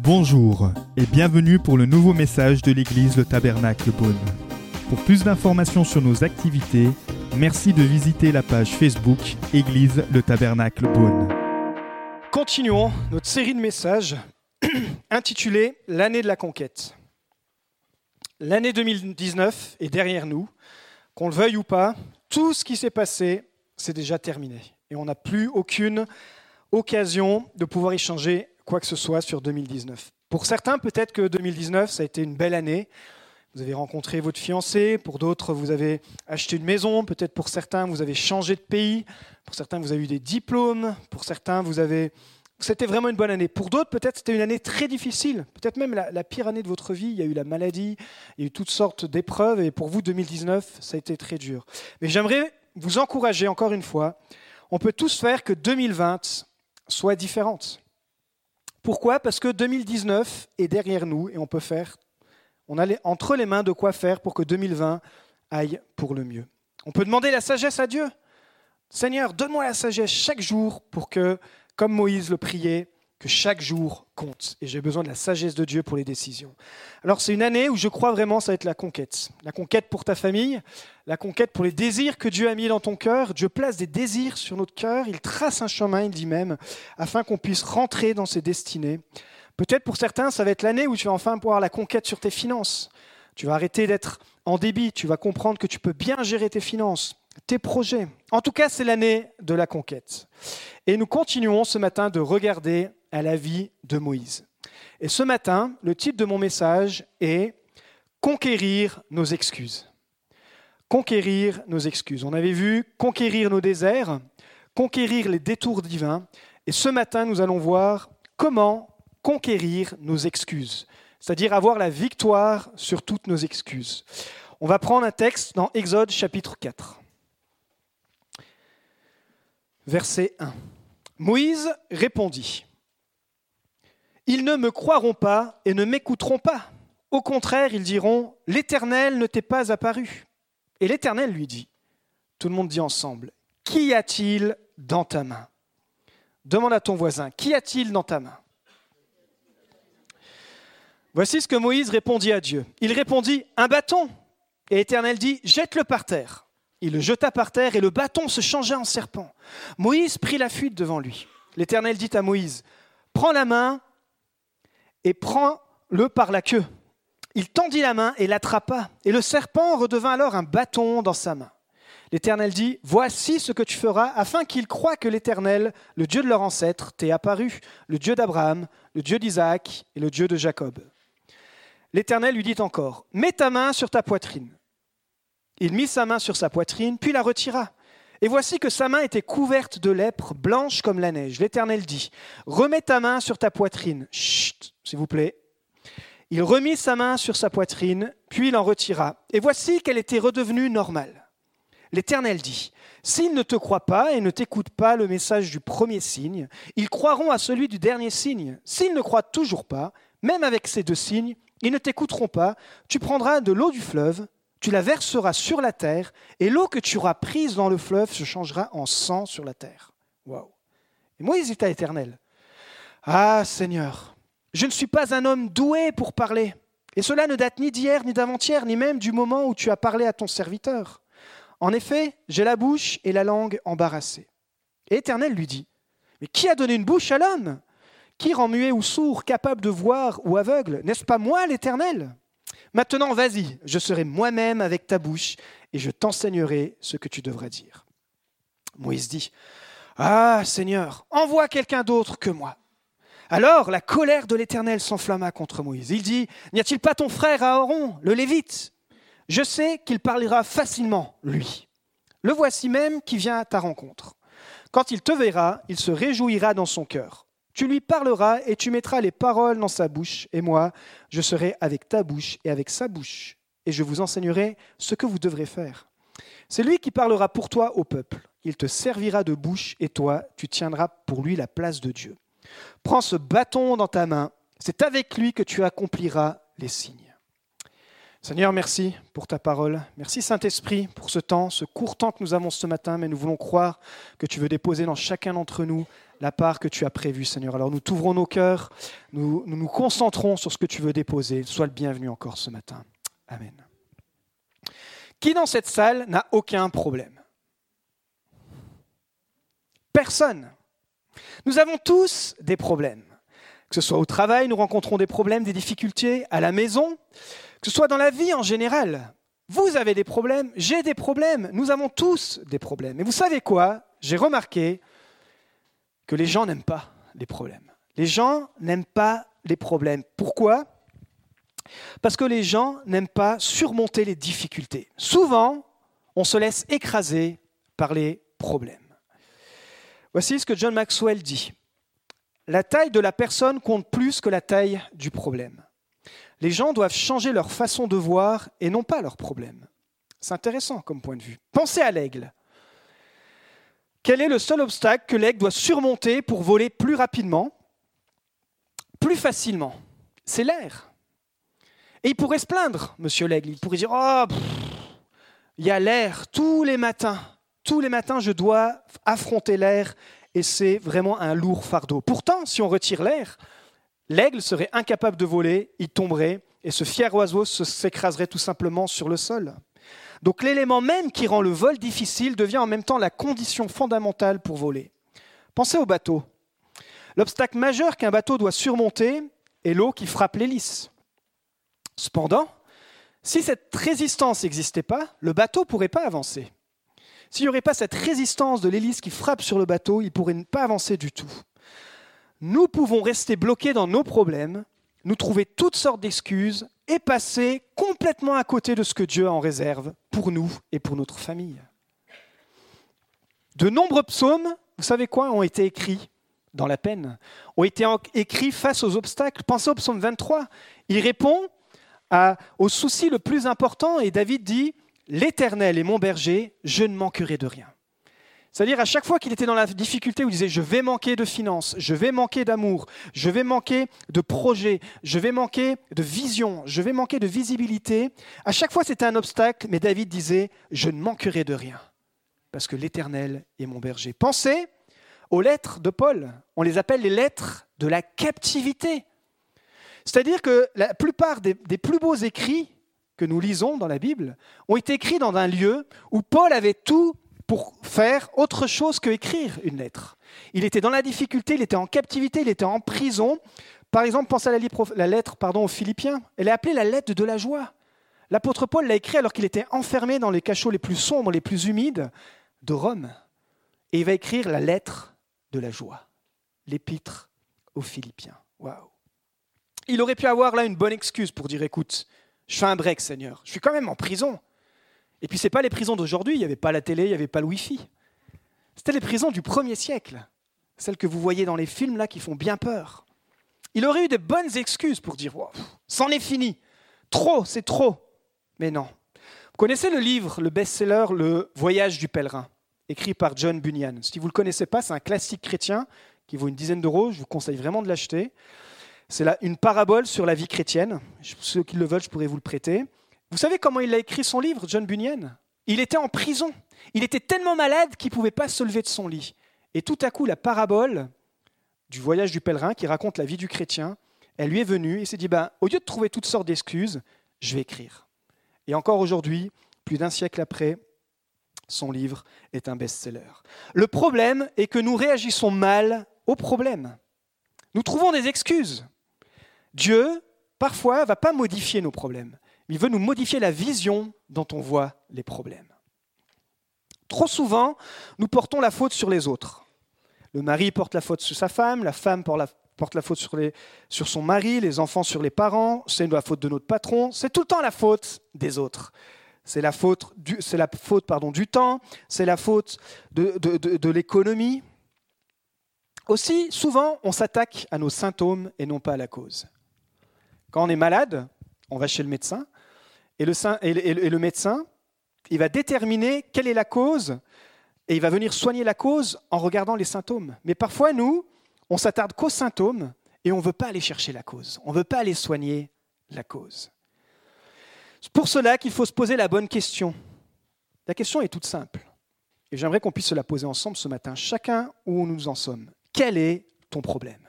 Bonjour et bienvenue pour le nouveau message de l'église Le Tabernacle Beaune. Pour plus d'informations sur nos activités, merci de visiter la page Facebook Église Le Tabernacle Beaune. Continuons notre série de messages intitulée L'année de la conquête. L'année 2019 est derrière nous. Qu'on le veuille ou pas, tout ce qui s'est passé, c'est déjà terminé. Et on n'a plus aucune occasion de pouvoir échanger quoi que ce soit sur 2019. Pour certains, peut-être que 2019, ça a été une belle année. Vous avez rencontré votre fiancé, pour d'autres, vous avez acheté une maison, peut-être pour certains, vous avez changé de pays, pour certains, vous avez eu des diplômes, pour certains, vous avez... C'était vraiment une bonne année. Pour d'autres, peut-être c'était une année très difficile, peut-être même la, pire année de votre vie. Il y a eu la maladie, il y a eu toutes sortes d'épreuves, et pour vous, 2019, ça a été très dur. Mais j'aimerais vous encourager encore une fois. On peut tous faire que 2020 soit différente. Pourquoi? Parce que 2019 est derrière nous et on peut faire, on a entre les mains de quoi faire pour que 2020 aille pour le mieux. On peut demander la sagesse à Dieu. Seigneur, donne-moi la sagesse chaque jour pour que, comme Moïse le priait, que chaque jour compte. Et j'ai besoin de la sagesse de Dieu pour les décisions. Alors c'est une année où je crois vraiment ça va être la conquête. La conquête pour ta famille, la conquête pour les désirs que Dieu a mis dans ton cœur. Dieu place des désirs sur notre cœur. Il trace un chemin, il dit même, afin qu'on puisse rentrer dans ses destinées. Peut-être pour certains, ça va être l'année où tu vas enfin pouvoir la conquête sur tes finances. Tu vas arrêter d'être en débit. Tu vas comprendre que tu peux bien gérer tes finances tes projets. En tout cas, c'est l'année de la conquête. Et nous continuons ce matin de regarder à la vie de Moïse. Et ce matin, le titre de mon message est Conquérir nos excuses. Conquérir nos excuses. On avait vu conquérir nos déserts, conquérir les détours divins. Et ce matin, nous allons voir comment conquérir nos excuses, c'est-à-dire avoir la victoire sur toutes nos excuses. On va prendre un texte dans Exode chapitre 4. Verset 1. Moïse répondit, Ils ne me croiront pas et ne m'écouteront pas. Au contraire, ils diront, L'Éternel ne t'est pas apparu. Et l'Éternel lui dit, tout le monde dit ensemble, Qu'y a-t-il dans ta main? Demande à ton voisin, Qu'y a-t-il dans ta main? Voici ce que Moïse répondit à Dieu. Il répondit, Un bâton. Et l'Éternel dit, Jette-le par terre. Il le jeta par terre et le bâton se changea en serpent. Moïse prit la fuite devant lui. L'Éternel dit à Moïse, Prends la main et prends-le par la queue. Il tendit la main et l'attrapa, et le serpent redevint alors un bâton dans sa main. L'Éternel dit, Voici ce que tu feras, afin qu'ils croient que l'Éternel, le Dieu de leur ancêtre, t'est apparu, le Dieu d'Abraham, le Dieu d'Isaac et le Dieu de Jacob. L'Éternel lui dit encore, Mets ta main sur ta poitrine. Il mit sa main sur sa poitrine, puis la retira. Et voici que sa main était couverte de lèpre, blanche comme la neige. L'Éternel dit, remets ta main sur ta poitrine. Chut, s'il vous plaît. Il remit sa main sur sa poitrine, puis il en retira. Et voici qu'elle était redevenue normale. L'Éternel dit, S'ils ne te croient pas et ne t'écoutent pas le message du premier signe, ils croiront à celui du dernier signe. S'ils ne croient toujours pas, même avec ces deux signes, ils ne t'écouteront pas. Tu prendras de l'eau du fleuve tu la verseras sur la terre, et l'eau que tu auras prise dans le fleuve se changera en sang sur la terre. Waouh Et Moïse dit à l'Éternel Ah Seigneur, je ne suis pas un homme doué pour parler, et cela ne date ni d'hier, ni d'avant-hier, ni même du moment où tu as parlé à ton serviteur. En effet, j'ai la bouche et la langue embarrassées. Et l'Éternel lui dit Mais qui a donné une bouche à l'homme? Qui rend muet ou sourd, capable de voir ou aveugle? N'est-ce pas moi, l'Éternel? Maintenant, vas-y, je serai moi-même avec ta bouche et je t'enseignerai ce que tu devras dire. Moïse dit, Ah Seigneur, envoie quelqu'un d'autre que moi. Alors la colère de l'Éternel s'enflamma contre Moïse. Il dit, N'y a-t-il pas ton frère Aaron, le Lévite? Je sais qu'il parlera facilement, lui. Le voici même qui vient à ta rencontre. Quand il te verra, il se réjouira dans son cœur. Tu lui parleras et tu mettras les paroles dans sa bouche, et moi, je serai avec ta bouche et avec sa bouche, et je vous enseignerai ce que vous devrez faire. C'est lui qui parlera pour toi au peuple. Il te servira de bouche, et toi, tu tiendras pour lui la place de Dieu. Prends ce bâton dans ta main, c'est avec lui que tu accompliras les signes. Seigneur, merci pour ta parole. Merci Saint-Esprit pour ce temps, ce court temps que nous avons ce matin, mais nous voulons croire que tu veux déposer dans chacun d'entre nous la part que tu as prévue, Seigneur. Alors nous t'ouvrons nos cœurs, nous, nous concentrons sur ce que tu veux déposer. Sois le bienvenu encore ce matin. Amen. Qui dans cette salle n'a aucun problème? Personne. Nous avons tous des problèmes. Que ce soit au travail, nous rencontrons des problèmes, des difficultés, à la maison, que ce soit dans la vie en général. Vous avez des problèmes, j'ai des problèmes, nous avons tous des problèmes. Et vous savez quoi? J'ai remarqué que les gens n'aiment pas les problèmes. Les gens n'aiment pas les problèmes. Pourquoi? Parce que les gens n'aiment pas surmonter les difficultés. Souvent, on se laisse écraser par les problèmes. Voici ce que John Maxwell dit. La taille de la personne compte plus que la taille du problème. Les gens doivent changer leur façon de voir et non pas leurs problèmes. C'est intéressant comme point de vue. Pensez à l'aigle. Quel est le seul obstacle que l'aigle doit surmonter pour voler plus rapidement, plus facilement? C'est l'air. Et il pourrait se plaindre, monsieur l'aigle. Il pourrait dire Oh, il y a l'air tous les matins. Tous les matins, je dois affronter l'air et c'est vraiment un lourd fardeau. Pourtant, si on retire l'air, L'aigle serait incapable de voler, il tomberait, et ce fier oiseau s'écraserait tout simplement sur le sol. Donc l'élément même qui rend le vol difficile devient en même temps la condition fondamentale pour voler. Pensez au bateau. L'obstacle majeur qu'un bateau doit surmonter est l'eau qui frappe l'hélice. Cependant, si cette résistance n'existait pas, le bateau ne pourrait pas avancer. S'il n'y aurait pas cette résistance de l'hélice qui frappe sur le bateau, il ne pourrait pas avancer du tout nous pouvons rester bloqués dans nos problèmes, nous trouver toutes sortes d'excuses et passer complètement à côté de ce que Dieu a en réserve pour nous et pour notre famille. De nombreux psaumes, vous savez quoi, ont été écrits dans la peine, ont été écrits face aux obstacles. Pensez au psaume 23. Il répond au souci le plus important et David dit, L'Éternel est mon berger, je ne manquerai de rien. C'est-à-dire à chaque fois qu'il était dans la difficulté où il disait je vais manquer de finances, je vais manquer d'amour, je vais manquer de projet, je vais manquer de vision, je vais manquer de visibilité, à chaque fois c'était un obstacle, mais David disait je ne manquerai de rien parce que l'Éternel est mon berger. Pensez aux lettres de Paul, on les appelle les lettres de la captivité. C'est-à-dire que la plupart des, des plus beaux écrits que nous lisons dans la Bible ont été écrits dans un lieu où Paul avait tout pour faire autre chose que écrire une lettre. Il était dans la difficulté, il était en captivité, il était en prison. Par exemple, pensez à la, lettre aux Philippiens. Elle est appelée la lettre de la joie. L'apôtre Paul l'a écrit alors qu'il était enfermé dans les cachots les plus sombres, les plus humides de Rome. Et il va écrire la lettre de la joie, l'épître aux Philippiens. Waouh. Il aurait pu avoir là une bonne excuse pour dire écoute, je fais un break, Seigneur. Je suis quand même en prison. Et puis, ce n'est pas les prisons d'aujourd'hui, il n'y avait pas la télé, il n'y avait pas le Wi-Fi. C'était les prisons du premier siècle, celles que vous voyez dans les films là qui font bien peur. Il aurait eu de bonnes excuses pour dire c'en est fini, trop, c'est trop. Mais non. Vous connaissez le livre, le best-seller Le Voyage du pèlerin, écrit par John Bunyan. Si vous ne le connaissez pas, c'est un classique chrétien qui vaut une dizaine d'euros. Je vous conseille vraiment de l'acheter. C'est une parabole sur la vie chrétienne. Ceux qui le veulent, je pourrais vous le prêter. Vous savez comment il a écrit son livre, John Bunyan? Il était en prison. Il était tellement malade qu'il ne pouvait pas se lever de son lit. Et tout à coup, la parabole du voyage du pèlerin qui raconte la vie du chrétien, elle lui est venue et s'est dit, ben, au lieu de trouver toutes sortes d'excuses, je vais écrire. Et encore aujourd'hui, plus d'un siècle après, son livre est un best-seller. Le problème est que nous réagissons mal aux problèmes. Nous trouvons des excuses. Dieu, parfois, ne va pas modifier nos problèmes. Il veut nous modifier la vision dont on voit les problèmes. Trop souvent, nous portons la faute sur les autres. Le mari porte la faute sur sa femme, la femme porte la faute sur, son mari, les enfants sur les parents, c'est la faute de notre patron, c'est tout le temps la faute des autres. C'est la faute, du, temps, c'est la faute de l'économie. Aussi, souvent, on s'attaque à nos symptômes et non pas à la cause. Quand on est malade, on va chez le médecin, et le, médecin, il va déterminer quelle est la cause et il va venir soigner la cause en regardant les symptômes. Mais parfois, nous, on s'attarde qu'aux symptômes et on ne veut pas aller chercher la cause. On ne veut pas aller soigner la cause. C'est pour cela qu'il faut se poser la bonne question. La question est toute simple. Et j'aimerais qu'on puisse se la poser ensemble ce matin, chacun où nous en sommes. Quel est ton problème?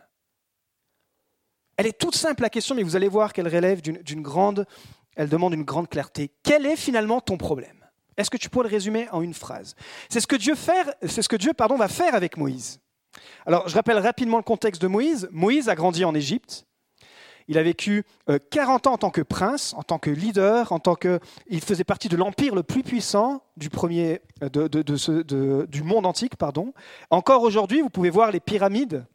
Elle est toute simple la question, mais vous allez voir qu'elle relève d'une grande, elle demande une grande clarté. Quel est finalement ton problème? Est-ce que tu pourrais le résumer en une phrase? C'est ce que Dieu, va faire avec Moïse. Alors, je rappelle rapidement le contexte de Moïse. Moïse a grandi en Égypte. Il a vécu 40 euh, ans en tant que prince, en tant que leader, en tant que, il faisait partie de l'empire le plus puissant du premier euh, du monde antique, pardon. Encore aujourd'hui, vous pouvez voir les pyramides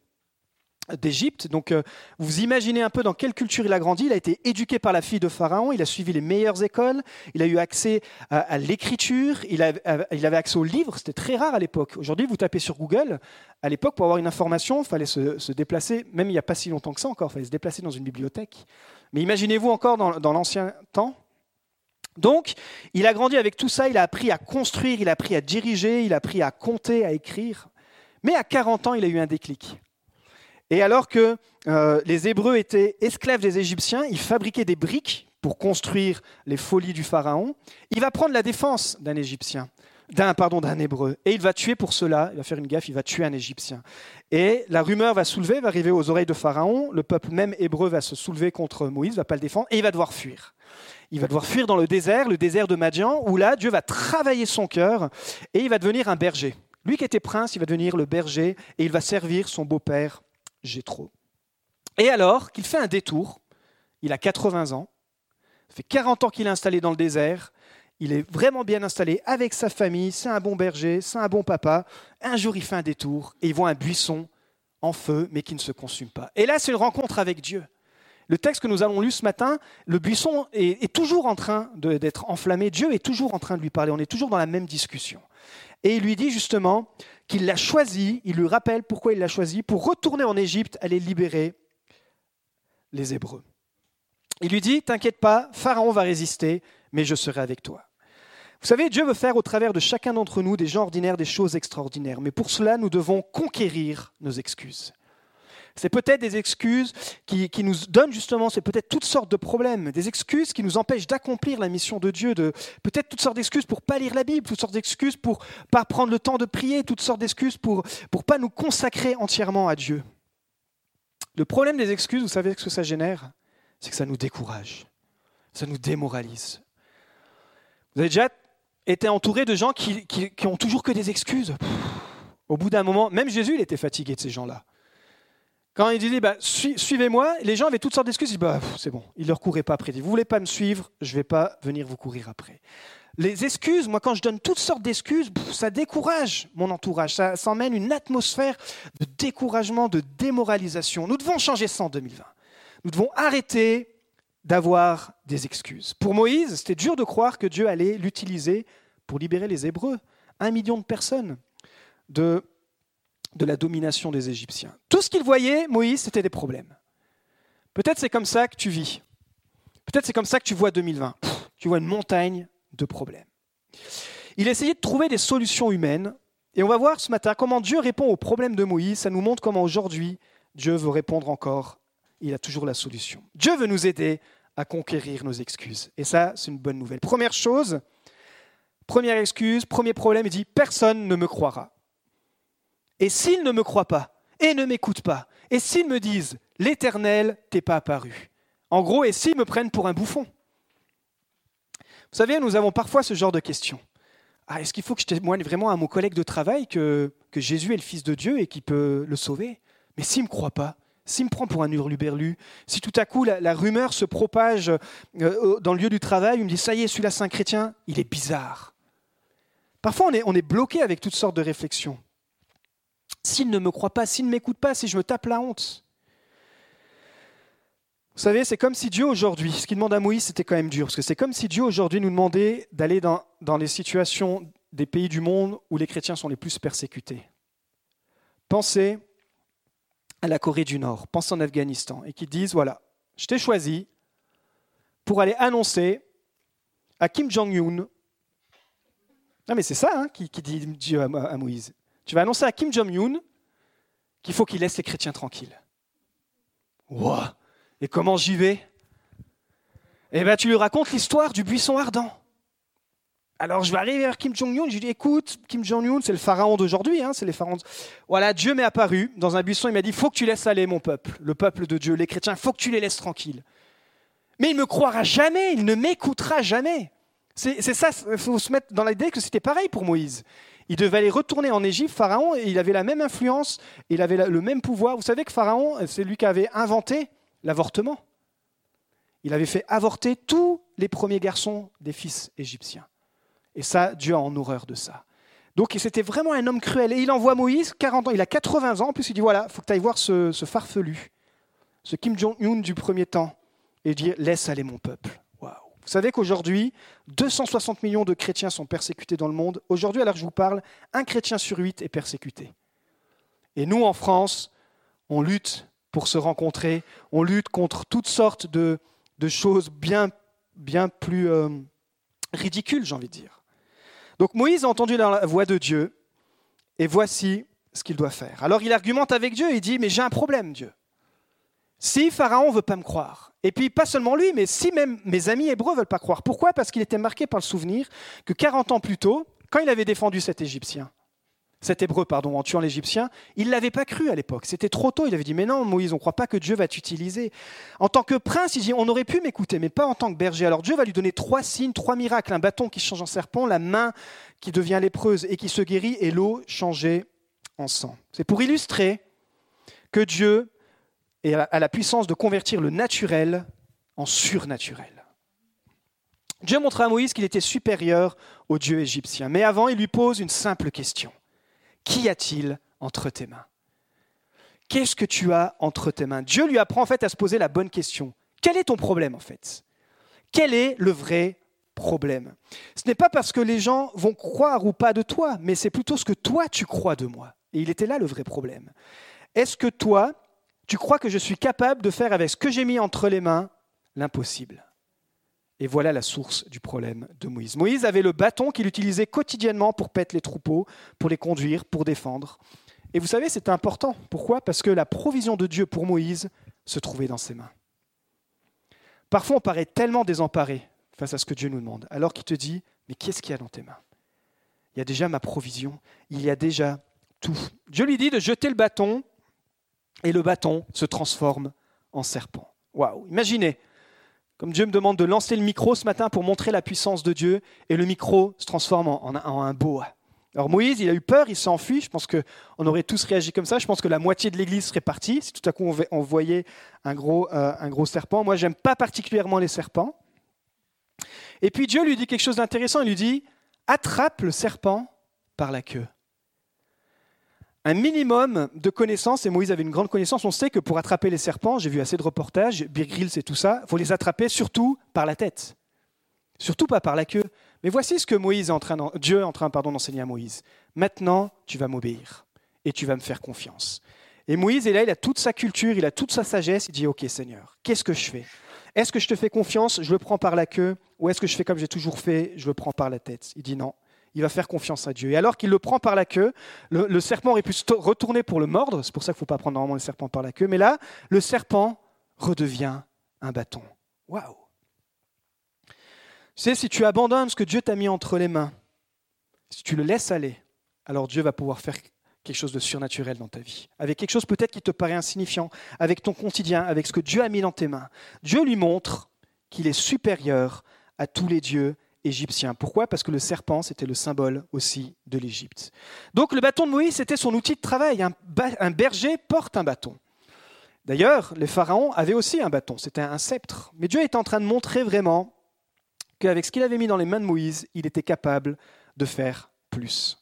d'Égypte. Donc, euh, vous imaginez un peu dans quelle culture il a grandi. Il a été éduqué par la fille de Pharaon, il a suivi les meilleures écoles, il a eu accès à, l'écriture, il, avait accès aux livres. C'était très rare à l'époque. Aujourd'hui, vous tapez sur Google. À l'époque, pour avoir une information, il fallait se, déplacer, même il n'y a pas si longtemps que ça encore, il fallait se déplacer dans une bibliothèque. Mais imaginez-vous encore dans, dans l'ancien temps. Donc, il a grandi avec tout ça, il a appris à construire, il a appris à diriger, il a appris à compter, à écrire. Mais à 40 ans, il a eu un déclic. Et alors que euh, les Hébreux étaient esclaves des Égyptiens, ils fabriquaient des briques pour construire les folies du Pharaon. Il va prendre la défense d'un Égyptien, d'un pardon, d'un Hébreu, et il va tuer pour cela. Il va faire une gaffe, il va tuer un Égyptien. Et la rumeur va soulever, va arriver aux oreilles de Pharaon. Le peuple même hébreu va se soulever contre Moïse, va pas le défendre, et il va devoir fuir. Il va devoir fuir dans le désert, le désert de Madian, où là, Dieu va travailler son cœur et il va devenir un berger. Lui qui était prince, il va devenir le berger et il va servir son beau-père j'ai trop. Et alors qu'il fait un détour, il a 80 ans, fait 40 ans qu'il est installé dans le désert, il est vraiment bien installé avec sa famille, c'est un bon berger, c'est un bon papa. Un jour, il fait un détour et il voit un buisson en feu, mais qui ne se consume pas. Et là, c'est une rencontre avec Dieu. Le texte que nous avons lu ce matin, le buisson est toujours en train d'être enflammé. Dieu est toujours en train de lui parler. On est toujours dans la même discussion. Et il lui dit justement qu'il l'a choisi, il lui rappelle pourquoi il l'a choisi, pour retourner en Égypte, aller libérer les Hébreux. Il lui dit, T'inquiète pas, Pharaon va résister, mais je serai avec toi. Vous savez, Dieu veut faire au travers de chacun d'entre nous des gens ordinaires, des choses extraordinaires, mais pour cela, nous devons conquérir nos excuses. C'est peut-être des excuses qui, nous donnent justement, c'est peut-être toutes sortes de problèmes, des excuses qui nous empêchent d'accomplir la mission de Dieu, de, peut-être toutes sortes d'excuses pour pas lire la Bible, toutes sortes d'excuses pour pas prendre le temps de prier, toutes sortes d'excuses pour ne pas nous consacrer entièrement à Dieu. Le problème des excuses, vous savez ce que ça génère? C'est que ça nous décourage, ça nous démoralise. Vous avez déjà été entouré de gens qui, qui, ont toujours que des excuses? Au bout d'un moment, même Jésus, il était fatigué de ces gens-là. Quand il disait bah, suivez-moi, les gens avaient toutes sortes d'excuses. Disaient bah, c'est bon, ils ne leur couraient pas après. Ils vous voulez pas me suivre, je ne vais pas venir vous courir après. Les excuses, moi quand je donne toutes sortes d'excuses, ça décourage mon entourage, ça, ça emmène une atmosphère de découragement, de démoralisation. Nous devons changer ça en 2020. Nous devons arrêter d'avoir des excuses. Pour Moïse, c'était dur de croire que Dieu allait l'utiliser pour libérer les Hébreux. Un million de personnes de de la domination des Égyptiens. Tout ce qu'il voyait, Moïse, c'était des problèmes. Peut-être c'est comme ça que tu vis. Peut-être c'est comme ça que tu vois 2020. tu vois une montagne de problèmes. Il essayait de trouver des solutions humaines. Et on va voir ce matin comment Dieu répond aux problèmes de Moïse. Ça nous montre comment aujourd'hui Dieu veut répondre encore. Il a toujours la solution. Dieu veut nous aider à conquérir nos excuses. Et ça, c'est une bonne nouvelle. Première chose, première excuse, premier problème, il dit, personne ne me croira. Et s'ils ne me croient pas et ne m'écoutent pas, et s'ils me disent l'Éternel t'est pas apparu, en gros, et s'ils me prennent pour un bouffon. Vous savez, nous avons parfois ce genre de questions. Ah, est-ce qu'il faut que je témoigne vraiment à mon collègue de travail que, Jésus est le Fils de Dieu et qu'il peut le sauver? Mais s'il ne me croit pas, s'il me prend pour un hurluberlu, si tout à coup la, rumeur se propage euh, dans le lieu du travail, il me dit ça y est, celui-là c'est un chrétien, il est bizarre. Parfois on est bloqué avec toutes sortes de réflexions s'il ne me croit pas, s'il ne m'écoute pas, si je me tape la honte. Vous savez, c'est comme si Dieu aujourd'hui, ce qu'il demande à Moïse, c'était quand même dur, parce que c'est comme si Dieu aujourd'hui nous demandait d'aller dans, dans les situations des pays du monde où les chrétiens sont les plus persécutés. Pensez à la Corée du Nord, pensez en Afghanistan, et qu'ils disent, voilà, je t'ai choisi pour aller annoncer à Kim Jong-un, non mais c'est ça hein, qui, dit Dieu à Moïse, tu vas annoncer à Kim Jong-un qu'il faut qu'il laisse les chrétiens tranquilles. Wow. Et comment j'y vais? Eh bien, tu lui racontes l'histoire du buisson ardent. Alors je vais arriver vers Kim Jong-un, je lui dis écoute, Kim Jong-un, c'est le pharaon d'aujourd'hui, hein, c'est les pharaons. Voilà, Dieu m'est apparu dans un buisson, il m'a dit faut que tu laisses aller mon peuple, le peuple de Dieu, les chrétiens, faut que tu les laisses tranquilles. Mais il ne me croira jamais, il ne m'écoutera jamais. C'est ça, il faut se mettre dans l'idée que c'était pareil pour Moïse. Il devait aller retourner en Égypte, Pharaon, et il avait la même influence, il avait le même pouvoir. Vous savez que Pharaon, c'est lui qui avait inventé l'avortement. Il avait fait avorter tous les premiers garçons des fils égyptiens. Et ça, Dieu a en horreur de ça. Donc c'était vraiment un homme cruel. Et il envoie Moïse, 40 ans, il a 80 ans, en plus il dit, voilà, il faut que tu ailles voir ce, farfelu, ce Kim Jong-un du premier temps, et dire, laisse aller mon peuple. Vous savez qu'aujourd'hui, 260 millions de chrétiens sont persécutés dans le monde. Aujourd'hui, alors que je vous parle, un chrétien sur huit est persécuté. Et nous, en France, on lutte pour se rencontrer, on lutte contre toutes sortes de, choses bien, bien plus euh, ridicules, j'ai envie de dire. Donc Moïse a entendu la voix de Dieu, et voici ce qu'il doit faire. Alors il argumente avec Dieu, il dit, mais j'ai un problème, Dieu. Si Pharaon ne veut pas me croire, et puis pas seulement lui, mais si même mes amis hébreux ne veulent pas croire, pourquoi? Parce qu'il était marqué par le souvenir que 40 ans plus tôt, quand il avait défendu cet Égyptien, cet Hébreu, pardon, en tuant l'Égyptien, il ne l'avait pas cru à l'époque. C'était trop tôt. Il avait dit, mais non, Moïse, on ne croit pas que Dieu va t'utiliser. En tant que prince, il dit, on aurait pu m'écouter, mais pas en tant que berger. Alors Dieu va lui donner trois signes, trois miracles. Un bâton qui change en serpent, la main qui devient lépreuse et qui se guérit, et l'eau changée en sang. C'est pour illustrer que Dieu a la puissance de convertir le naturel en surnaturel. Dieu montre à Moïse qu'il était supérieur au Dieu égyptien. Mais avant, il lui pose une simple question. Qu'y a-t-il entre tes mains? Qu'est-ce que tu as entre tes mains? Dieu lui apprend en fait à se poser la bonne question. Quel est ton problème en fait? Quel est le vrai problème? Ce n'est pas parce que les gens vont croire ou pas de toi, mais c'est plutôt ce que toi tu crois de moi. Et il était là le vrai problème. Est-ce que toi, tu crois que je suis capable de faire avec ce que j'ai mis entre les mains l'impossible et voilà la source du problème de Moïse. Moïse avait le bâton qu'il utilisait quotidiennement pour pète les troupeaux, pour les conduire, pour défendre. Et vous savez, c'est important. Pourquoi? Parce que la provision de Dieu pour Moïse se trouvait dans ses mains. Parfois, on paraît tellement désemparé face à ce que Dieu nous demande, alors qu'il te dit, mais qu'est-ce qu'il y a dans tes mains? Il y a déjà ma provision, il y a déjà tout. Dieu lui dit de jeter le bâton, et le bâton se transforme en serpent. Waouh Imaginez, comme Dieu me demande de lancer le micro ce matin pour montrer la puissance de Dieu, et le micro se transforme en, un boa. Alors Moïse, il a eu peur, il s'enfuit. Je pense qu'on aurait tous réagi comme ça. Je pense que la moitié de l'Église serait partie si tout à coup on voyait un gros, euh, un gros serpent. Moi, j'aime pas particulièrement les serpents. Et puis Dieu lui dit quelque chose d'intéressant. Il lui dit attrape le serpent par la queue un minimum de connaissances, et Moïse avait une grande connaissance, on sait que pour attraper les serpents, j'ai vu assez de reportages, Bear c'est tout ça, il faut les attraper surtout par la tête, surtout pas par la queue. Mais voici ce que Moïse est en train Dieu est en train pardon, d'enseigner à Moïse. Maintenant, tu vas m'obéir et tu vas me faire confiance. Et Moïse est là, il a toute sa culture, il a toute sa sagesse, il dit, OK Seigneur, qu'est-ce que je fais? Est-ce que je te fais confiance, je le prends par la queue, ou est-ce que je fais comme j'ai toujours fait, je le prends par la tête. Il dit non, il va faire confiance à Dieu. Et alors qu'il le prend par la queue, le, serpent aurait pu se retourner pour le mordre, c'est pour ça qu'il ne faut pas prendre normalement le serpent par la queue, mais là, le serpent redevient un bâton. Waouh Tu sais, si tu abandonnes ce que Dieu t'a mis entre les mains, si tu le laisses aller, alors Dieu va pouvoir faire quelque chose de surnaturel dans ta vie, avec quelque chose peut-être qui te paraît insignifiant, avec ton quotidien, avec ce que Dieu a mis dans tes mains. Dieu lui montre qu'il est supérieur à tous les dieux Pourquoi? Parce que le serpent, c'était le symbole aussi de l'Égypte. Donc le bâton de Moïse, c'était son outil de travail. Un, berger porte un bâton. D'ailleurs, les pharaons avaient aussi un bâton, c'était un sceptre. Mais Dieu est en train de montrer vraiment qu'avec ce qu'il avait mis dans les mains de Moïse, il était capable de faire plus.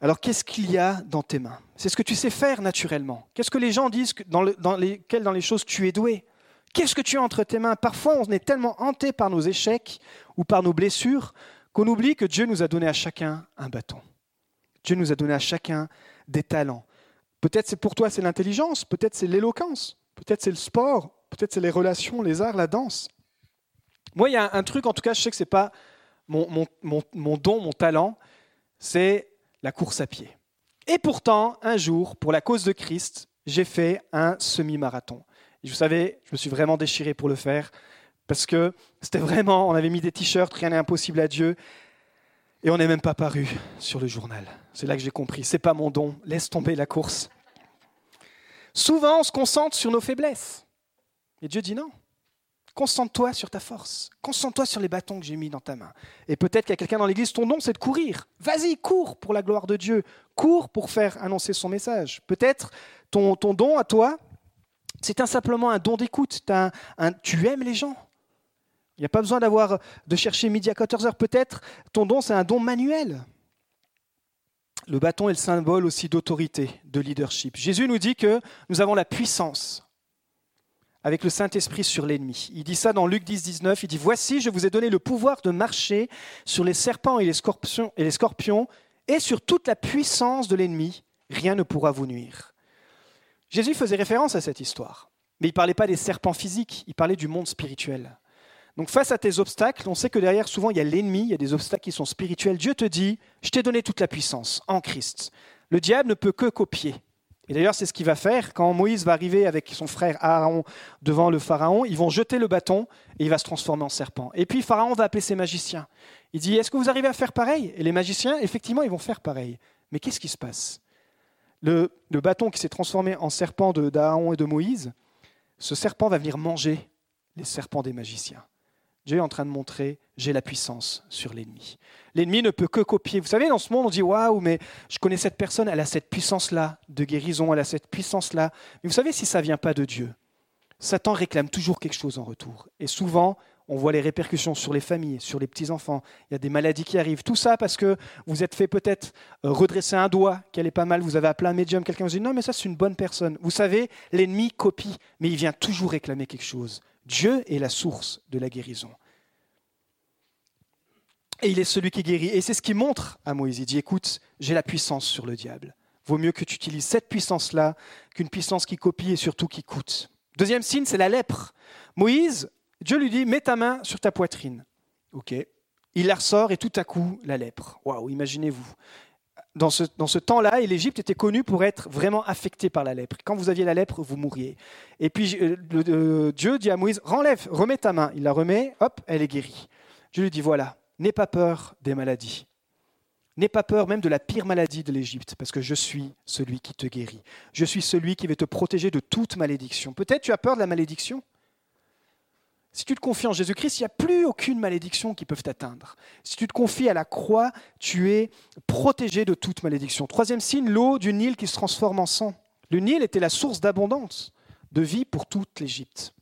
Alors qu'est-ce qu'il y a dans tes mains? C'est ce que tu sais faire naturellement. Qu'est-ce que les gens disent dans, dans les choses tu es doué? Qu'est-ce que tu as entre tes mains? Parfois, on est tellement hanté par nos échecs ou par nos blessures qu'on oublie que Dieu nous a donné à chacun un bâton. Dieu nous a donné à chacun des talents. Peut-être c'est pour toi c'est l'intelligence, peut-être c'est l'éloquence, peut-être c'est le sport, peut-être c'est les relations, les arts, la danse. Moi, il y a un truc, en tout cas, je sais que ce n'est pas mon, mon, don, mon talent, c'est la course à pied. Et pourtant, un jour, pour la cause de Christ, j'ai fait un semi-marathon vous savez, je me suis vraiment déchiré pour le faire. Parce que c'était vraiment, on avait mis des t-shirts, rien n'est impossible à Dieu. Et on n'est même pas paru sur le journal. C'est là que j'ai compris, c'est pas mon don, laisse tomber la course. Souvent, on se concentre sur nos faiblesses. Et Dieu dit non. Concentre-toi sur ta force. Concentre-toi sur les bâtons que j'ai mis dans ta main. Et peut-être qu'il y a quelqu'un dans l'église, ton nom, c'est de courir. Vas-y, cours pour la gloire de Dieu. Cours pour faire annoncer son message. Peut-être ton, ton don à toi, c'est simplement un don d'écoute. Tu aimes les gens. Il n'y a pas besoin d'avoir de chercher midi à 14 heures. Peut-être ton don, c'est un don manuel. Le bâton est le symbole aussi d'autorité, de leadership. Jésus nous dit que nous avons la puissance avec le Saint-Esprit sur l'ennemi. Il dit ça dans Luc 10, 19. Il dit Voici, je vous ai donné le pouvoir de marcher sur les serpents et, les scorpions, et sur toute la puissance de l'ennemi. Rien ne pourra vous nuire. Jésus faisait référence à cette histoire. Mais il ne parlait pas des serpents physiques, il parlait du monde spirituel. Donc face à tes obstacles, on sait que derrière, souvent, il y a l'ennemi, il y a des obstacles qui sont spirituels. Dieu te dit, je t'ai donné toute la puissance en Christ. Le diable ne peut que copier. Et d'ailleurs, c'est ce qu'il va faire. Quand Moïse va arriver avec son frère Aaron devant le Pharaon, ils vont jeter le bâton et il va se transformer en serpent. Et puis Pharaon va appeler ses magiciens. Il dit, est-ce que vous arrivez à faire pareil? Et les magiciens, effectivement, ils vont faire pareil. Mais qu'est-ce qui se passe? Le, bâton qui s'est transformé en serpent d'Aaron et de Moïse, ce serpent va venir manger les serpents des magiciens. Dieu est en train de montrer, j'ai la puissance sur l'ennemi. L'ennemi ne peut que copier. Vous savez, dans ce monde, on dit, waouh, mais je connais cette personne, elle a cette puissance-là de guérison, elle a cette puissance-là. Mais vous savez, si ça vient pas de Dieu, Satan réclame toujours quelque chose en retour. Et souvent, on voit les répercussions sur les familles, sur les petits-enfants. Il y a des maladies qui arrivent. Tout ça parce que vous êtes fait peut-être euh, redresser un doigt, qu'elle est pas mal, vous avez appelé un médium, quelqu'un vous dit non, mais ça c'est une bonne personne. Vous savez, l'ennemi copie, mais il vient toujours réclamer quelque chose. Dieu est la source de la guérison. Et il est celui qui guérit. Et c'est ce qu'il montre à Moïse. Il dit, écoute, j'ai la puissance sur le diable. Vaut mieux que tu utilises cette puissance-là qu'une puissance qui copie et surtout qui coûte. Deuxième signe, c'est la lèpre. Moïse, Dieu lui dit, mets ta main sur ta poitrine. OK. Il la ressort et tout à coup, la lèpre. Waouh, imaginez-vous dans ce, temps-là, l'Égypte était connue pour être vraiment affectée par la lèpre. Quand vous aviez la lèpre, vous mourriez. Et puis euh, euh, Dieu dit à Moïse, renlève, remets ta main. Il la remet, hop, elle est guérie. Dieu lui dit, voilà, n'aie pas peur des maladies. N'aie pas peur même de la pire maladie de l'Égypte, parce que je suis celui qui te guérit. Je suis celui qui va te protéger de toute malédiction. Peut-être tu as peur de la malédiction si tu te confies en Jésus-Christ, il n'y a plus aucune malédiction qui peut t'atteindre. Si tu te confies à la croix, tu es protégé de toute malédiction. Troisième signe, l'eau du Nil qui se transforme en sang. Le Nil était la source d'abondance, de vie pour toute l'Égypte.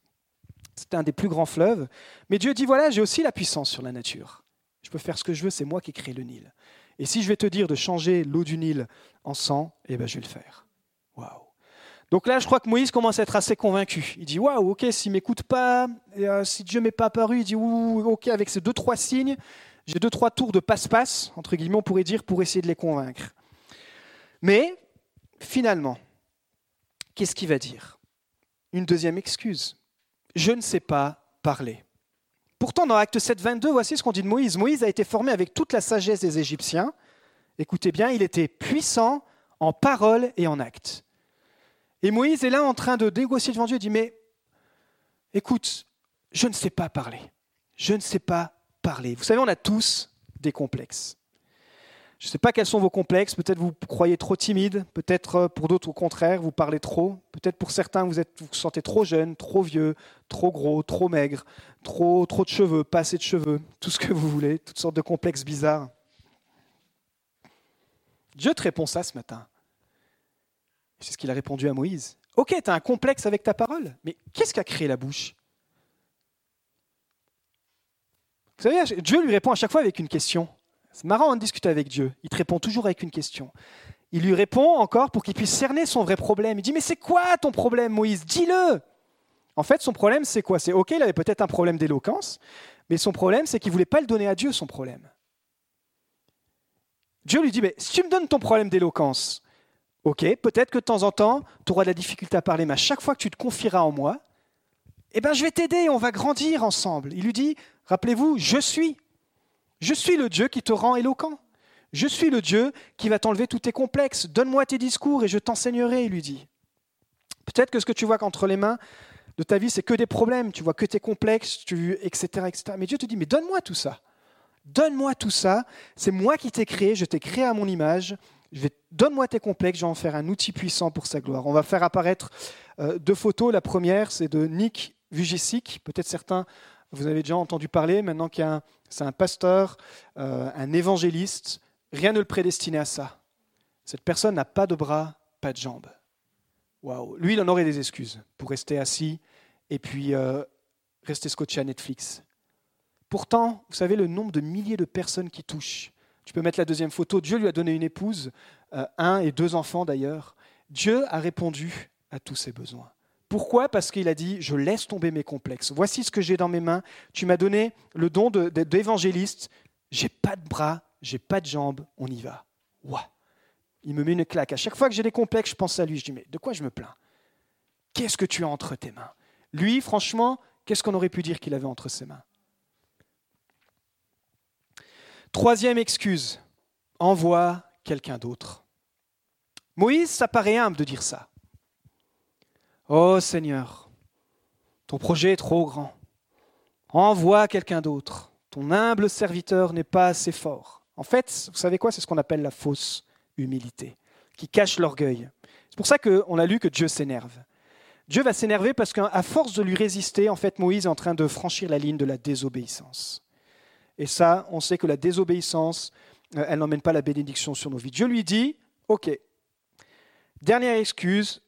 C'était un des plus grands fleuves. Mais Dieu dit, voilà, j'ai aussi la puissance sur la nature. Je peux faire ce que je veux, c'est moi qui crée le Nil. Et si je vais te dire de changer l'eau du Nil en sang, eh ben, je vais le faire. Waouh donc là, je crois que Moïse commence à être assez convaincu. Il dit Waouh, ok, s'il ne m'écoute pas, euh, si Dieu m'est pas apparu, il dit Ouh, ok, avec ces deux, trois signes, j'ai deux, trois tours de passe-passe, entre guillemets, on pourrait dire, pour essayer de les convaincre. Mais finalement, qu'est-ce qu'il va dire? Une deuxième excuse Je ne sais pas parler. Pourtant, dans Acte 7, 22, voici ce qu'on dit de Moïse. Moïse a été formé avec toute la sagesse des Égyptiens. Écoutez bien, il était puissant en parole et en acte. Et Moïse est là en train de négocier devant Dieu. Il dit, mais écoute, je ne sais pas parler. Je ne sais pas parler. Vous savez, on a tous des complexes. Je ne sais pas quels sont vos complexes. Peut-être vous croyez trop timide. Peut-être euh, pour d'autres, au contraire, vous parlez trop. Peut-être pour certains, vous, êtes, vous sentez trop jeune, trop vieux, trop gros, trop maigre, trop, trop de cheveux, pas assez de cheveux, tout ce que vous voulez, toutes sortes de complexes bizarres. Dieu te répond ça ce matin. C'est ce qu'il a répondu à Moïse. Ok, tu as un complexe avec ta parole, mais qu'est-ce qui a créé la bouche? Vous savez, Dieu lui répond à chaque fois avec une question. C'est marrant de discuter avec Dieu. Il te répond toujours avec une question. Il lui répond encore pour qu'il puisse cerner son vrai problème. Il dit, mais c'est quoi ton problème, Moïse? Dis-le En fait, son problème, c'est quoi? C'est ok, il avait peut-être un problème d'éloquence, mais son problème, c'est qu'il ne voulait pas le donner à Dieu, son problème. Dieu lui dit, mais si tu me donnes ton problème d'éloquence, Ok, peut-être que de temps en temps, tu auras de la difficulté à parler, mais à chaque fois que tu te confieras en moi, eh ben, je vais t'aider, on va grandir ensemble. Il lui dit, rappelez-vous, je suis. Je suis le Dieu qui te rend éloquent. Je suis le Dieu qui va t'enlever tous tes complexes. Donne-moi tes discours et je t'enseignerai, il lui dit. Peut-être que ce que tu vois qu'entre les mains, de ta vie, c'est que des problèmes, tu vois que tes complexes, tu, etc., etc. Mais Dieu te dit, mais donne-moi tout ça. Donne-moi tout ça. C'est moi qui t'ai créé, je t'ai créé à mon image. Donne-moi tes complexes, je vais en faire un outil puissant pour sa gloire. On va faire apparaître euh, deux photos. La première, c'est de Nick Vujicic. Peut-être certains, vous avez déjà entendu parler. Maintenant qu'il c'est un pasteur, euh, un évangéliste. Rien ne le prédestinait à ça. Cette personne n'a pas de bras, pas de jambes. Waouh. Lui, il en aurait des excuses pour rester assis et puis euh, rester scotché à Netflix. Pourtant, vous savez le nombre de milliers de personnes qui touchent. Tu peux mettre la deuxième photo. Dieu lui a donné une épouse, euh, un et deux enfants d'ailleurs. Dieu a répondu à tous ses besoins. Pourquoi? Parce qu'il a dit, je laisse tomber mes complexes. Voici ce que j'ai dans mes mains. Tu m'as donné le don d'évangéliste. J'ai pas de bras, j'ai pas de jambes, on y va. Ouah. Il me met une claque. À chaque fois que j'ai des complexes, je pense à lui. Je dis, mais de quoi je me plains? Qu'est-ce que tu as entre tes mains? Lui, franchement, qu'est-ce qu'on aurait pu dire qu'il avait entre ses mains? Troisième excuse, envoie quelqu'un d'autre. Moïse, ça paraît humble de dire ça. Oh Seigneur, ton projet est trop grand. Envoie quelqu'un d'autre. Ton humble serviteur n'est pas assez fort. En fait, vous savez quoi? C'est ce qu'on appelle la fausse humilité, qui cache l'orgueil. C'est pour ça qu'on a lu que Dieu s'énerve. Dieu va s'énerver parce qu'à force de lui résister, en fait, Moïse est en train de franchir la ligne de la désobéissance. Et ça, on sait que la désobéissance, euh, elle n'emmène pas la bénédiction sur nos vies. Dieu lui dit, OK, dernière excuse,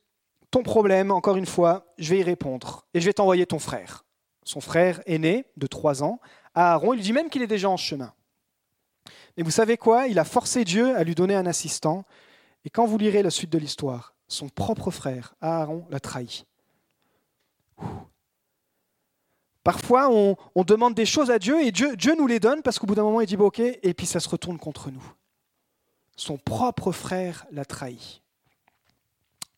ton problème, encore une fois, je vais y répondre. Et je vais t'envoyer ton frère. Son frère aîné, de trois ans, Aaron, il lui dit même qu'il est déjà en chemin. Mais vous savez quoi? Il a forcé Dieu à lui donner un assistant. Et quand vous lirez la suite de l'histoire, son propre frère, Aaron, l'a trahi. Parfois, on, demande des choses à Dieu et Dieu, nous les donne parce qu'au bout d'un moment, il dit OK, et puis ça se retourne contre nous. Son propre frère l'a trahi.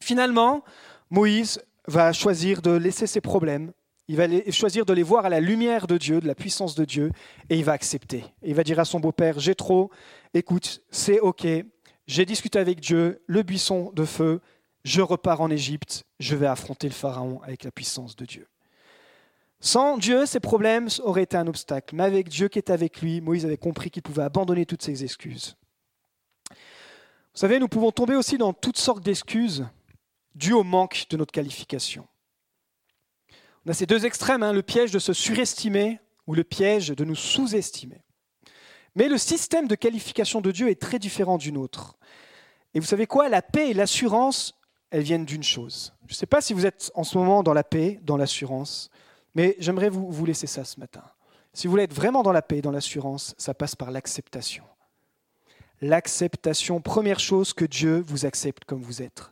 Finalement, Moïse va choisir de laisser ses problèmes, il va choisir de les voir à la lumière de Dieu, de la puissance de Dieu, et il va accepter. il va dire à son beau-père, j'ai trop, écoute, c'est OK, j'ai discuté avec Dieu, le buisson de feu, je repars en Égypte, je vais affronter le Pharaon avec la puissance de Dieu. Sans Dieu, ces problèmes auraient été un obstacle. Mais avec Dieu qui est avec lui, Moïse avait compris qu'il pouvait abandonner toutes ses excuses. Vous savez, nous pouvons tomber aussi dans toutes sortes d'excuses dues au manque de notre qualification. On a ces deux extrêmes, hein, le piège de se surestimer ou le piège de nous sous-estimer. Mais le système de qualification de Dieu est très différent du nôtre. Et vous savez quoi? La paix et l'assurance, elles viennent d'une chose. Je ne sais pas si vous êtes en ce moment dans la paix, dans l'assurance. Mais j'aimerais vous, laisser ça ce matin. Si vous voulez être vraiment dans la paix, dans l'assurance, ça passe par l'acceptation. L'acceptation, première chose, que Dieu vous accepte comme vous êtes.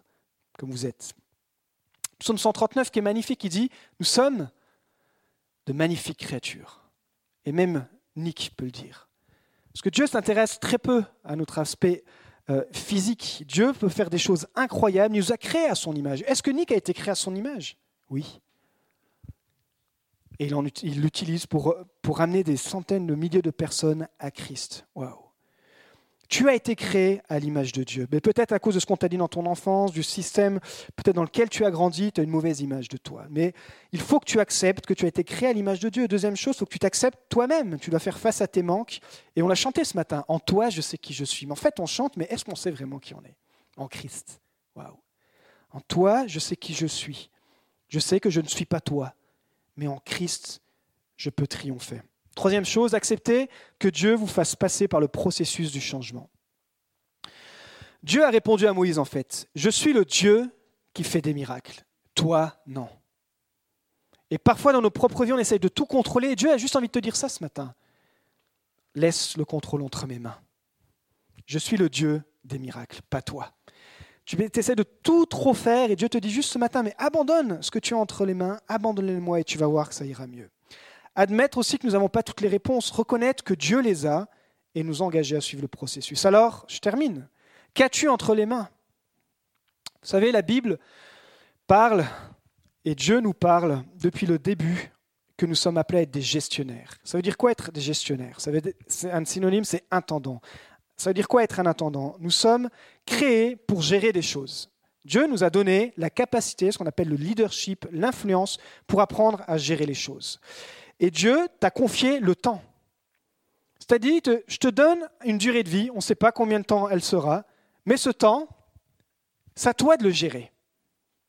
Comme vous êtes. Psaume 139 qui est magnifique, il dit, nous sommes de magnifiques créatures. Et même Nick peut le dire. Parce que Dieu s'intéresse très peu à notre aspect euh, physique. Dieu peut faire des choses incroyables. Il nous a créés à son image. Est-ce que Nick a été créé à son image? Oui et il l'utilise pour, pour amener des centaines de milliers de personnes à Christ. Waouh! Tu as été créé à l'image de Dieu. Mais peut-être à cause de ce qu'on t'a dit dans ton enfance, du système peut-être dans lequel tu as grandi, tu as une mauvaise image de toi. Mais il faut que tu acceptes que tu as été créé à l'image de Dieu. Deuxième chose, il faut que tu t'acceptes toi-même. Tu dois faire face à tes manques. Et on l'a chanté ce matin. En toi, je sais qui je suis. Mais en fait, on chante, mais est-ce qu'on sait vraiment qui on est? En Christ. Waouh. En toi, je sais qui je suis. Je sais que je ne suis pas toi mais en Christ, je peux triompher. Troisième chose, acceptez que Dieu vous fasse passer par le processus du changement. Dieu a répondu à Moïse en fait, je suis le Dieu qui fait des miracles, toi non. Et parfois dans nos propres vies, on essaye de tout contrôler, et Dieu a juste envie de te dire ça ce matin. Laisse le contrôle entre mes mains. Je suis le Dieu des miracles, pas toi. Tu essaies de tout trop faire et Dieu te dit juste ce matin, mais abandonne ce que tu as entre les mains, abandonne-le-moi et tu vas voir que ça ira mieux. Admettre aussi que nous n'avons pas toutes les réponses, reconnaître que Dieu les a et nous engager à suivre le processus. Alors, je termine. Qu'as-tu entre les mains? Vous savez, la Bible parle, et Dieu nous parle depuis le début, que nous sommes appelés à être des gestionnaires. Ça veut dire quoi être des gestionnaires? C'est un synonyme, c'est intendant. Ça veut dire quoi être un intendant? Nous sommes créés pour gérer des choses. Dieu nous a donné la capacité, ce qu'on appelle le leadership, l'influence, pour apprendre à gérer les choses. Et Dieu t'a confié le temps. C'est-à-dire, je te donne une durée de vie, on ne sait pas combien de temps elle sera, mais ce temps, c'est à toi de le gérer.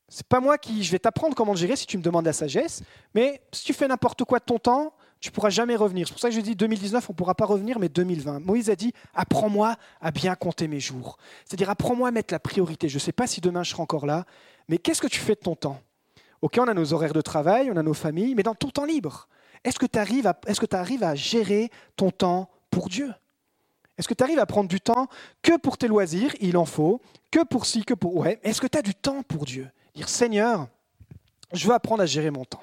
C'est pas moi qui je vais t'apprendre comment le gérer si tu me demandes la sagesse, mais si tu fais n'importe quoi de ton temps, tu pourras jamais revenir. C'est pour ça que je dis 2019, on ne pourra pas revenir, mais 2020. Moïse a dit Apprends-moi à bien compter mes jours. C'est-à-dire, apprends-moi à mettre la priorité. Je ne sais pas si demain je serai encore là, mais qu'est-ce que tu fais de ton temps? Ok, on a nos horaires de travail, on a nos familles, mais dans ton temps libre, est-ce que tu arrives, à gérer ton temps pour Dieu? Est-ce que tu arrives à prendre du temps que pour tes loisirs? Il en faut. Que pour ci, que pour. Ouais. Est-ce que tu as du temps pour Dieu? Dire Seigneur, je veux apprendre à gérer mon temps.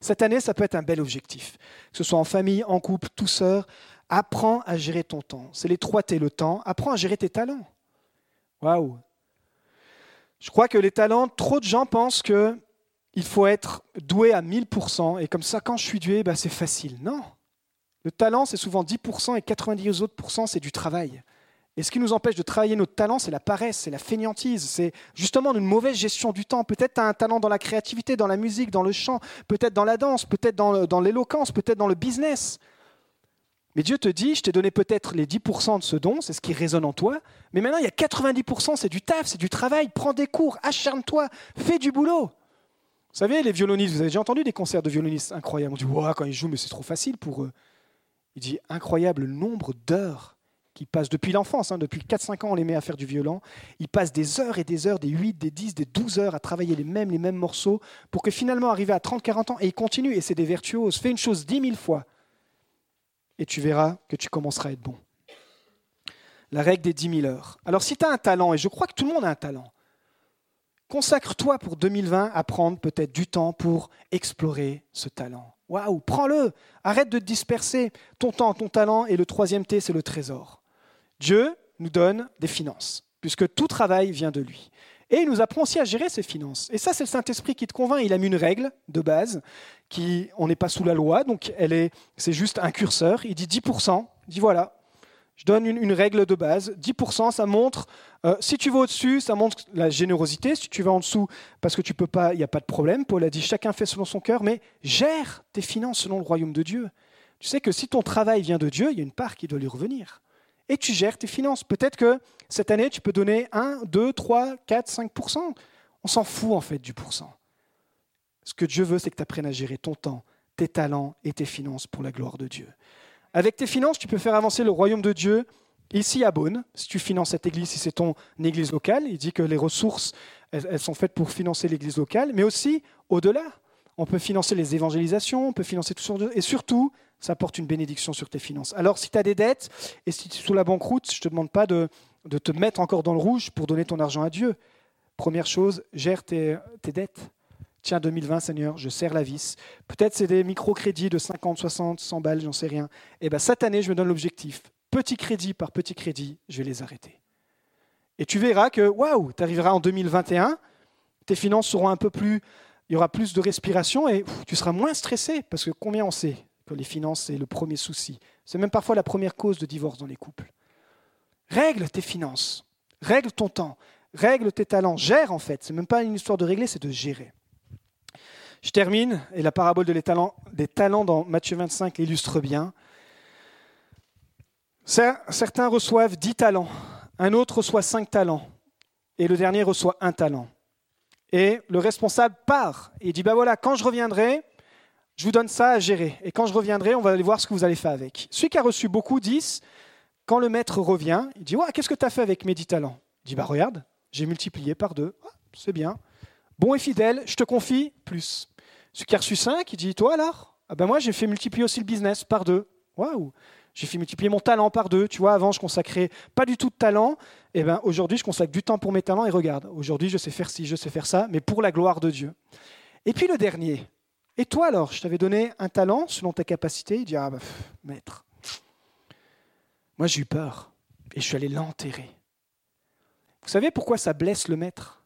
Cette année, ça peut être un bel objectif. Que ce soit en famille, en couple, tout seul, apprends à gérer ton temps. C'est les trois T, le temps. Apprends à gérer tes talents. Waouh Je crois que les talents, trop de gens pensent que il faut être doué à 1000%, et comme ça, quand je suis doué, bah, c'est facile. Non. Le talent, c'est souvent 10%, et 90 autres c'est du travail. Et ce qui nous empêche de travailler notre talent, c'est la paresse, c'est la fainéantise, c'est justement une mauvaise gestion du temps. Peut-être tu as un talent dans la créativité, dans la musique, dans le chant, peut-être dans la danse, peut-être dans l'éloquence, peut-être dans le business. Mais Dieu te dit, je t'ai donné peut-être les 10% de ce don, c'est ce qui résonne en toi, mais maintenant il y a 90%, c'est du taf, c'est du travail, prends des cours, acharne-toi, fais du boulot. Vous savez, les violonistes, vous avez déjà entendu des concerts de violonistes incroyables. On dit, wow, quand ils jouent, mais c'est trop facile pour eux. Il dit, incroyable le nombre d'heures qui passent depuis l'enfance, hein, depuis 4-5 ans, on les met à faire du violon. Ils passent des heures et des heures, des 8, des 10, des 12 heures à travailler les mêmes, les mêmes morceaux pour que finalement, arriver à 30-40 ans, et ils continuent, et c'est des virtuoses. Fais une chose 10 000 fois, et tu verras que tu commenceras à être bon. La règle des 10 000 heures. Alors si tu as un talent, et je crois que tout le monde a un talent, consacre-toi pour 2020 à prendre peut-être du temps pour explorer ce talent. Waouh, prends-le, arrête de disperser. Ton temps, ton talent, et le troisième T, c'est le trésor. Dieu nous donne des finances, puisque tout travail vient de lui. Et il nous apprend aussi à gérer ses finances. Et ça, c'est le Saint-Esprit qui te convainc. Il a mis une règle de base, qui, on n'est pas sous la loi, donc elle est, c'est juste un curseur. Il dit 10%. Il dit voilà, je donne une, règle de base. 10%, ça montre, euh, si tu vas au-dessus, ça montre la générosité. Si tu vas en dessous, parce que tu peux pas, il n'y a pas de problème. Paul a dit chacun fait selon son cœur, mais gère tes finances selon le royaume de Dieu. Tu sais que si ton travail vient de Dieu, il y a une part qui doit lui revenir et tu gères tes finances. Peut-être que cette année, tu peux donner 1, 2, 3, 4, 5% On s'en fout en fait du pourcent. Ce que Dieu veut, c'est que tu apprennes à gérer ton temps, tes talents et tes finances pour la gloire de Dieu. Avec tes finances, tu peux faire avancer le royaume de Dieu ici à Beaune. Si tu finances cette église, si c'est ton église locale, il dit que les ressources, elles, sont faites pour financer l'église locale, mais aussi au-delà. On peut financer les évangélisations, on peut financer tout de... Et surtout, ça apporte une bénédiction sur tes finances. Alors, si tu as des dettes et si tu es sous la banqueroute, je ne te demande pas de, te mettre encore dans le rouge pour donner ton argent à Dieu. Première chose, gère tes, dettes. Tiens, 2020, Seigneur, je serre la vis. Peut-être c'est des microcrédits de 50, 60, 100 balles, j'en sais rien. Et eh bien, cette année, je me donne l'objectif. Petit crédit par petit crédit, je vais les arrêter. Et tu verras que, waouh, tu arriveras en 2021, tes finances seront un peu plus, il y aura plus de respiration et tu seras moins stressé parce que combien on sait? Que les finances, c'est le premier souci. C'est même parfois la première cause de divorce dans les couples. Règle tes finances, règle ton temps, règle tes talents, gère en fait. C'est même pas une histoire de régler, c'est de gérer. Je termine, et la parabole des talents dans Matthieu 25 l'illustre bien. Certains reçoivent 10 talents, un autre reçoit 5 talents, et le dernier reçoit un talent. Et le responsable part et dit, ben voilà, quand je reviendrai, je vous donne ça à gérer. Et quand je reviendrai, on va aller voir ce que vous allez faire avec. Celui qui a reçu beaucoup, 10, quand le maître revient, il dit Qu'est-ce que tu as fait avec mes 10 talents? Il dit Bah regarde, j'ai multiplié par deux. Ah, c'est bien. Bon et fidèle, je te confie plus. Celui qui a reçu 5, il dit Toi alors? Ben moi, j'ai fait multiplier aussi le business par deux. Waouh j'ai fait multiplier mon talent par deux. Tu vois, avant, je consacrais pas du tout de talent. Et eh ben, aujourd'hui, je consacre du temps pour mes talents. Et regarde, aujourd'hui, je sais faire ci, je sais faire ça, mais pour la gloire de Dieu. Et puis le dernier, et toi alors, je t'avais donné un talent selon ta capacité. Il dit, ah bah, maître, moi j'ai eu peur et je suis allé l'enterrer. Vous savez pourquoi ça blesse le maître?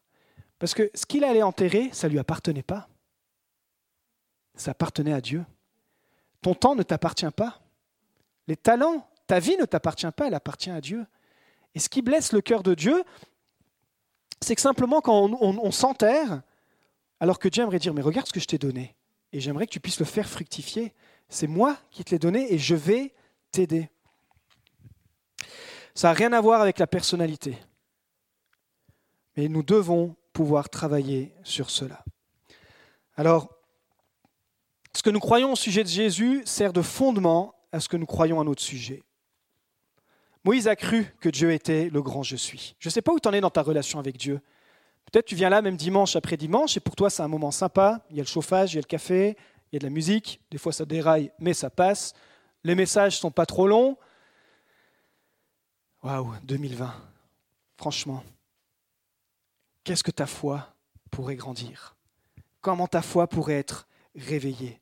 Parce que ce qu'il allait enterrer, ça ne lui appartenait pas. Ça appartenait à Dieu. Ton temps ne t'appartient pas. Les talents, ta vie ne t'appartient pas, elle appartient à Dieu. Et ce qui blesse le cœur de Dieu, c'est que simplement quand on, s'enterre, alors que Dieu aimerait dire, mais regarde ce que je t'ai donné, et j'aimerais que tu puisses le faire fructifier, c'est moi qui te l'ai donné et je vais t'aider. Ça n'a rien à voir avec la personnalité. Mais nous devons pouvoir travailler sur cela. Alors, ce que nous croyons au sujet de Jésus sert de fondement à ce que nous croyons à notre sujet. Moïse a cru que Dieu était le grand je suis. Je ne sais pas où tu en es dans ta relation avec Dieu. Peut-être tu viens là même dimanche après dimanche et pour toi c'est un moment sympa. Il y a le chauffage, il y a le café, il y a de la musique. Des fois ça déraille, mais ça passe. Les messages sont pas trop longs. Waouh, 2020. Franchement, qu'est-ce que ta foi pourrait grandir? Comment ta foi pourrait être réveillée?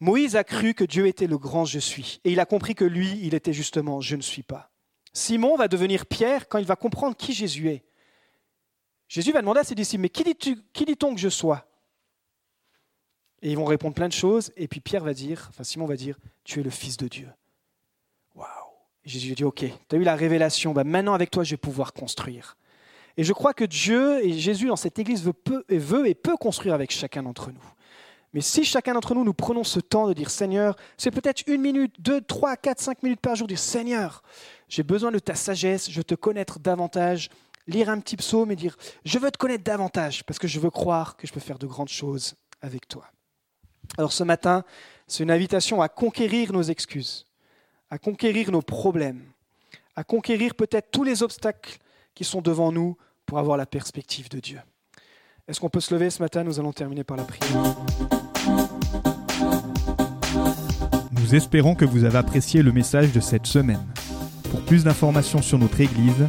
Moïse a cru que Dieu était le grand je suis, et il a compris que lui, il était justement je ne suis pas. Simon va devenir Pierre quand il va comprendre qui Jésus est. Jésus va demander à ses disciples, mais qui dit-on que je sois? Et ils vont répondre plein de choses, et puis Pierre va dire, enfin Simon va dire, tu es le Fils de Dieu. Waouh Jésus dit, ok, tu as eu la révélation, bah maintenant avec toi je vais pouvoir construire. Et je crois que Dieu et Jésus dans cette Église veut, et veut et peut construire avec chacun d'entre nous. Mais si chacun d'entre nous, nous prenons ce temps de dire Seigneur, c'est peut-être une minute, deux, trois, quatre, cinq minutes par jour, dire Seigneur, j'ai besoin de ta sagesse, je veux te connaître davantage, lire un petit psaume et dire Je veux te connaître davantage parce que je veux croire que je peux faire de grandes choses avec toi. Alors ce matin, c'est une invitation à conquérir nos excuses, à conquérir nos problèmes, à conquérir peut-être tous les obstacles qui sont devant nous pour avoir la perspective de Dieu. Est-ce qu'on peut se lever ce matin? Nous allons terminer par la prière. Nous espérons que vous avez apprécié le message de cette semaine. Pour plus d'informations sur notre Église,